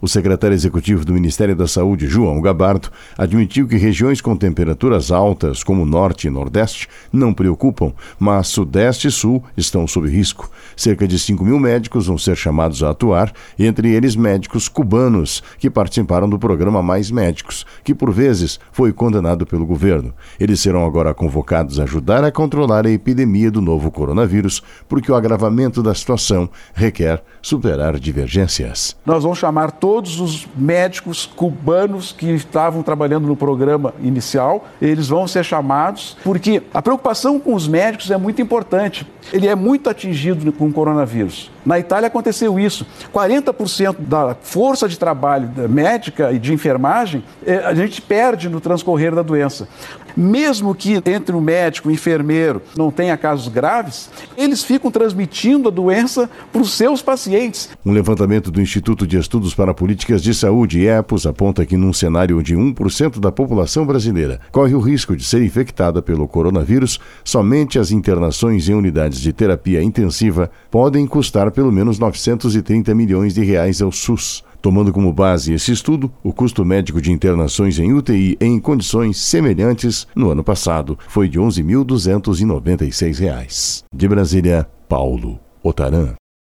O secretário executivo do Ministério da Saúde, João Gabardo, admitiu que regiões com temperaturas altas, como Norte e Nordeste, não preocupam, mas Sudeste e Sul estão sob risco. Cerca de 5 mil médicos vão ser chamados a atuar, entre eles médicos cubanos, que participaram do programa Mais Médicos, que por vezes foi condenado pelo governo. Eles serão agora convocados a ajudar a controlar a epidemia do novo coronavírus, porque o agravamento da situação requer superar divergências. Nós vamos chamar os médicos cubanos que estavam trabalhando no programa inicial, eles vão ser chamados, porque a preocupação com os médicos é muito importante. Ele é muito atingido com o coronavírus. Na Itália aconteceu isso. 40% da força de trabalho médica e de enfermagem eh, a gente perde no transcorrer da doença. Mesmo que entre o médico e o enfermeiro não tenha casos graves, eles ficam transmitindo a doença para os seus pacientes. Um levantamento do Instituto de Estudos para Políticas de Saúde, EPOS, aponta que num cenário onde 1% da população brasileira corre o risco de ser infectada pelo coronavírus, somente as internações em unidades de terapia intensiva podem custar pelo menos 930 milhões de reais ao SUS. Tomando como base esse estudo, o custo médico de internações em UTI em condições semelhantes no ano passado foi de R$ 11.296. De Brasília, Paulo Otaran.